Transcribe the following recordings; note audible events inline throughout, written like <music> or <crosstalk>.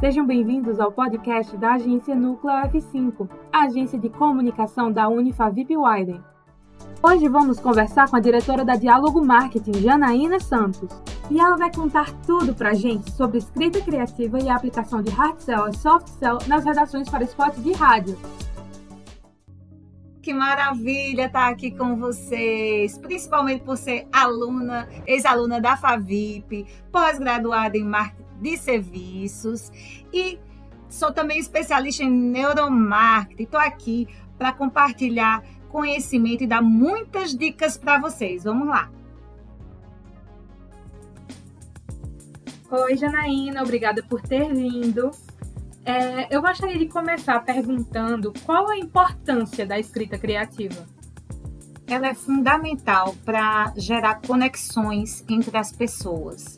Sejam bem-vindos ao podcast da agência Núcleo F5, a agência de comunicação da Unifavip Widen. Hoje vamos conversar com a diretora da Diálogo Marketing, Janaína Santos, e ela vai contar tudo pra gente sobre escrita criativa e a aplicação de hard sell e soft sell nas redações para spots de rádio. Que maravilha estar aqui com vocês, principalmente por ser aluna, ex-aluna da Favip, pós-graduada em marketing de serviços e sou também especialista em neuromarketing. Estou aqui para compartilhar conhecimento e dar muitas dicas para vocês. Vamos lá. Oi, Janaína, obrigada por ter vindo. É, eu gostaria de começar perguntando qual a importância da escrita criativa. Ela é fundamental para gerar conexões entre as pessoas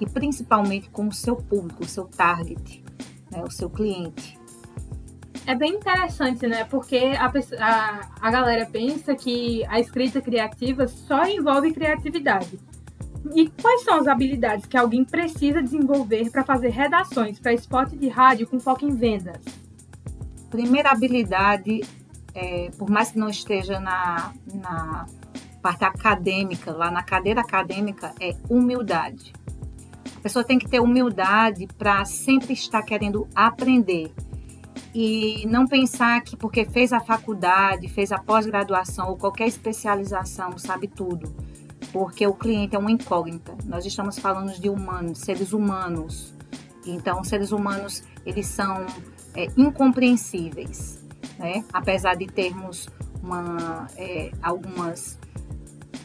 e principalmente com o seu público, o seu target, né, o seu cliente. É bem interessante, né? Porque a, a, a galera pensa que a escrita criativa só envolve criatividade. E quais são as habilidades que alguém precisa desenvolver para fazer redações para spot de rádio com foco em vendas? Primeira habilidade, é, por mais que não esteja na, na parte acadêmica, lá na cadeira acadêmica, é humildade. A pessoa tem que ter humildade para sempre estar querendo aprender e não pensar que porque fez a faculdade, fez a pós-graduação ou qualquer especialização sabe tudo, porque o cliente é uma incógnita. Nós estamos falando de humanos, seres humanos. Então, seres humanos eles são é, incompreensíveis, né? Apesar de termos uma, é, algumas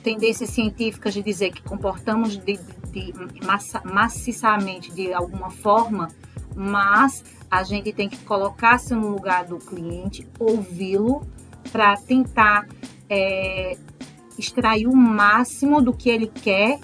tendências científicas de dizer que comportamos de, de, massa, maciçamente de alguma forma, mas a gente tem que colocar-se no lugar do cliente, ouvi-lo, para tentar é, extrair o máximo do que ele quer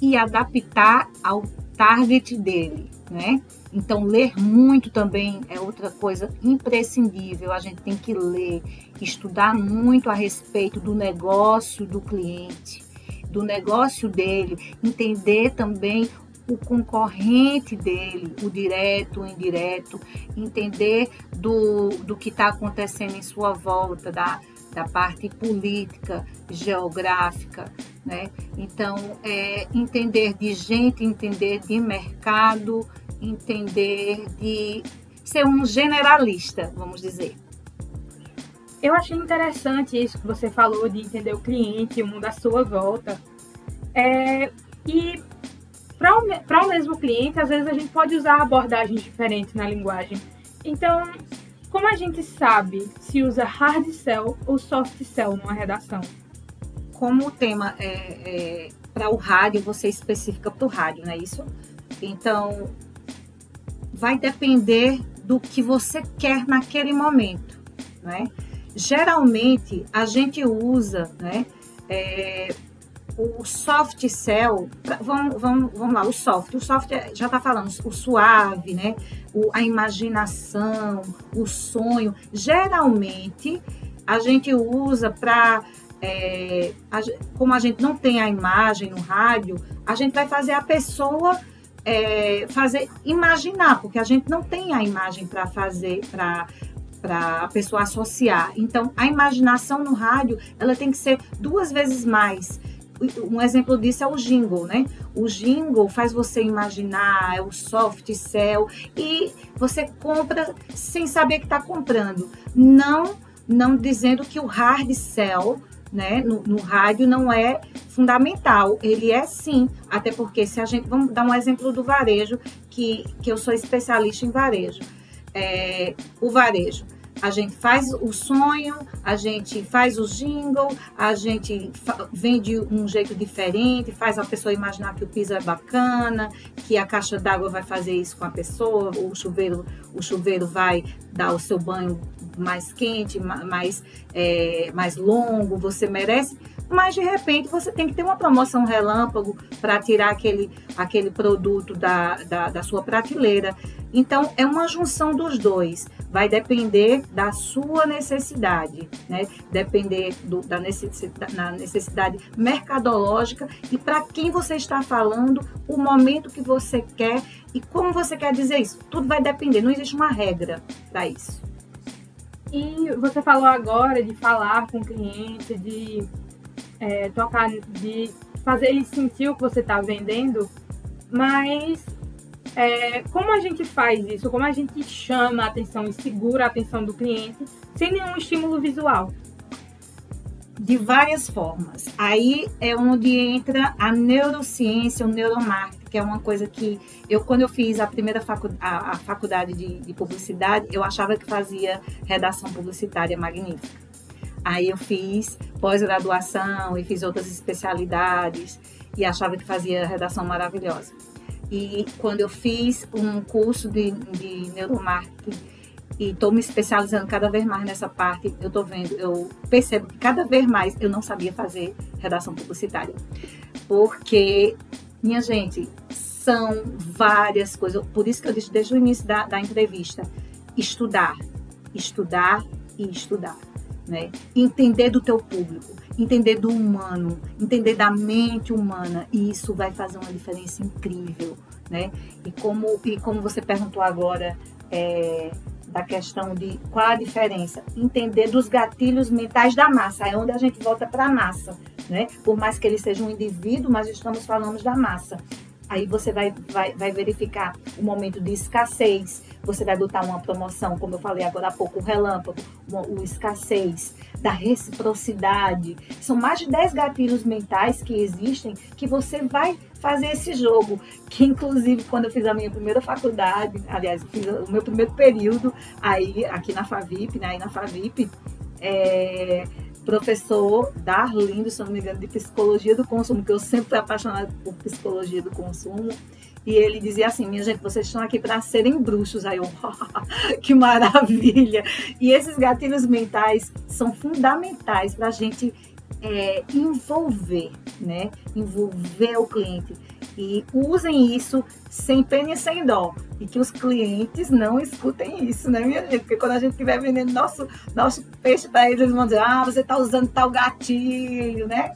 e adaptar ao target dele, né? Então, ler muito também é outra coisa imprescindível. A gente tem que ler, estudar muito a respeito do negócio do cliente, do negócio dele, entender também o concorrente dele, o direto, o indireto, entender do, do que está acontecendo em sua volta, da, da parte política, geográfica, né? Então, é, entender de gente, entender de mercado, entender de ser um generalista, vamos dizer. Eu achei interessante isso que você falou de entender o cliente, o mundo à sua volta. É, e para o, o mesmo cliente, às vezes a gente pode usar abordagens diferentes na linguagem. Então, como a gente sabe se usa hard sell ou soft sell numa redação? Como o tema é, é para o rádio, você especifica para o rádio, não é isso? Então, vai depender do que você quer naquele momento, né? Geralmente a gente usa, né? É, o soft cell, vamos, vamos, vamos lá, o soft, o soft é, já está falando, o suave, né? O, a imaginação, o sonho. Geralmente a gente usa para é, como a gente não tem a imagem no rádio, a gente vai fazer a pessoa é, fazer imaginar, porque a gente não tem a imagem para fazer, para para a pessoa associar. Então, a imaginação no rádio, ela tem que ser duas vezes mais. Um exemplo disso é o jingle, né? O jingle faz você imaginar, é o soft sell e você compra sem saber que está comprando. Não, não dizendo que o hard sell né, no, no, rádio não é fundamental. Ele é sim, até porque se a gente. Vamos dar um exemplo do varejo, que, que eu sou especialista em varejo. É, o varejo. A gente faz o sonho, a gente faz o jingle, a gente vende um jeito diferente, faz a pessoa imaginar que o piso é bacana, que a caixa d'água vai fazer isso com a pessoa, o chuveiro, o chuveiro vai dar o seu banho mais quente, mais, é, mais longo, você merece. mas de repente você tem que ter uma promoção relâmpago para tirar aquele, aquele produto da, da, da sua prateleira. Então, é uma junção dos dois. Vai depender da sua necessidade, né? Depender do, da necessidade, na necessidade mercadológica e para quem você está falando, o momento que você quer e como você quer dizer isso. Tudo vai depender, não existe uma regra para isso. E você falou agora de falar com o cliente, de é, tocar, de fazer ele sentir o que você está vendendo, mas é, como a gente faz isso? Como a gente chama a atenção e segura a atenção do cliente sem nenhum estímulo visual? De várias formas. Aí é onde entra a neurociência, o neuromarketing, que é uma coisa que eu, quando eu fiz a primeira facu a, a faculdade de, de publicidade, eu achava que fazia redação publicitária magnífica. Aí eu fiz pós-graduação e fiz outras especialidades e achava que fazia redação maravilhosa. E quando eu fiz um curso de, de neuromarketing e estou me especializando cada vez mais nessa parte, eu estou vendo, eu percebo que cada vez mais eu não sabia fazer redação publicitária. Porque, minha gente, são várias coisas. Por isso que eu disse desde o início da, da entrevista: estudar, estudar e estudar. Né? Entender do teu público, entender do humano, entender da mente humana, e isso vai fazer uma diferença incrível, né? E como, e como você perguntou agora é, da questão de qual a diferença, entender dos gatilhos mentais da massa, é onde a gente volta para a massa, né? Por mais que ele seja um indivíduo, mas estamos falando da massa. Aí você vai, vai, vai verificar o momento de escassez, você vai botar uma promoção, como eu falei agora há pouco, o relâmpago, o, o escassez, da reciprocidade. São mais de 10 gatilhos mentais que existem que você vai fazer esse jogo. Que inclusive quando eu fiz a minha primeira faculdade, aliás, fiz o meu primeiro período aí aqui na Favip, né? Aí na Favip, é, professor Darlindo, se não me engano, de psicologia do consumo, que eu sempre fui apaixonada por psicologia do consumo. E ele dizia assim: minha gente, vocês estão aqui para serem bruxos. Aí eu, <laughs> que maravilha! E esses gatilhos mentais são fundamentais para a gente é, envolver, né? Envolver o cliente. E usem isso sem pena e sem dó. E que os clientes não escutem isso, né, minha gente? Porque quando a gente estiver vendendo nosso, nosso peixe para eles, eles vão dizer, ah, você está usando tal gatilho, né?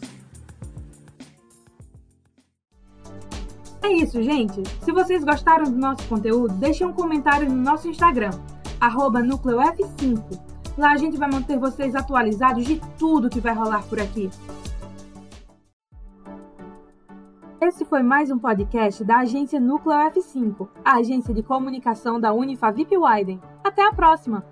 É isso, gente. Se vocês gostaram do nosso conteúdo, deixem um comentário no nosso Instagram, NúcleoF5. Lá a gente vai manter vocês atualizados de tudo que vai rolar por aqui. Esse foi mais um podcast da agência Núcleo F5, a agência de comunicação da Unifavip Widen. Até a próxima!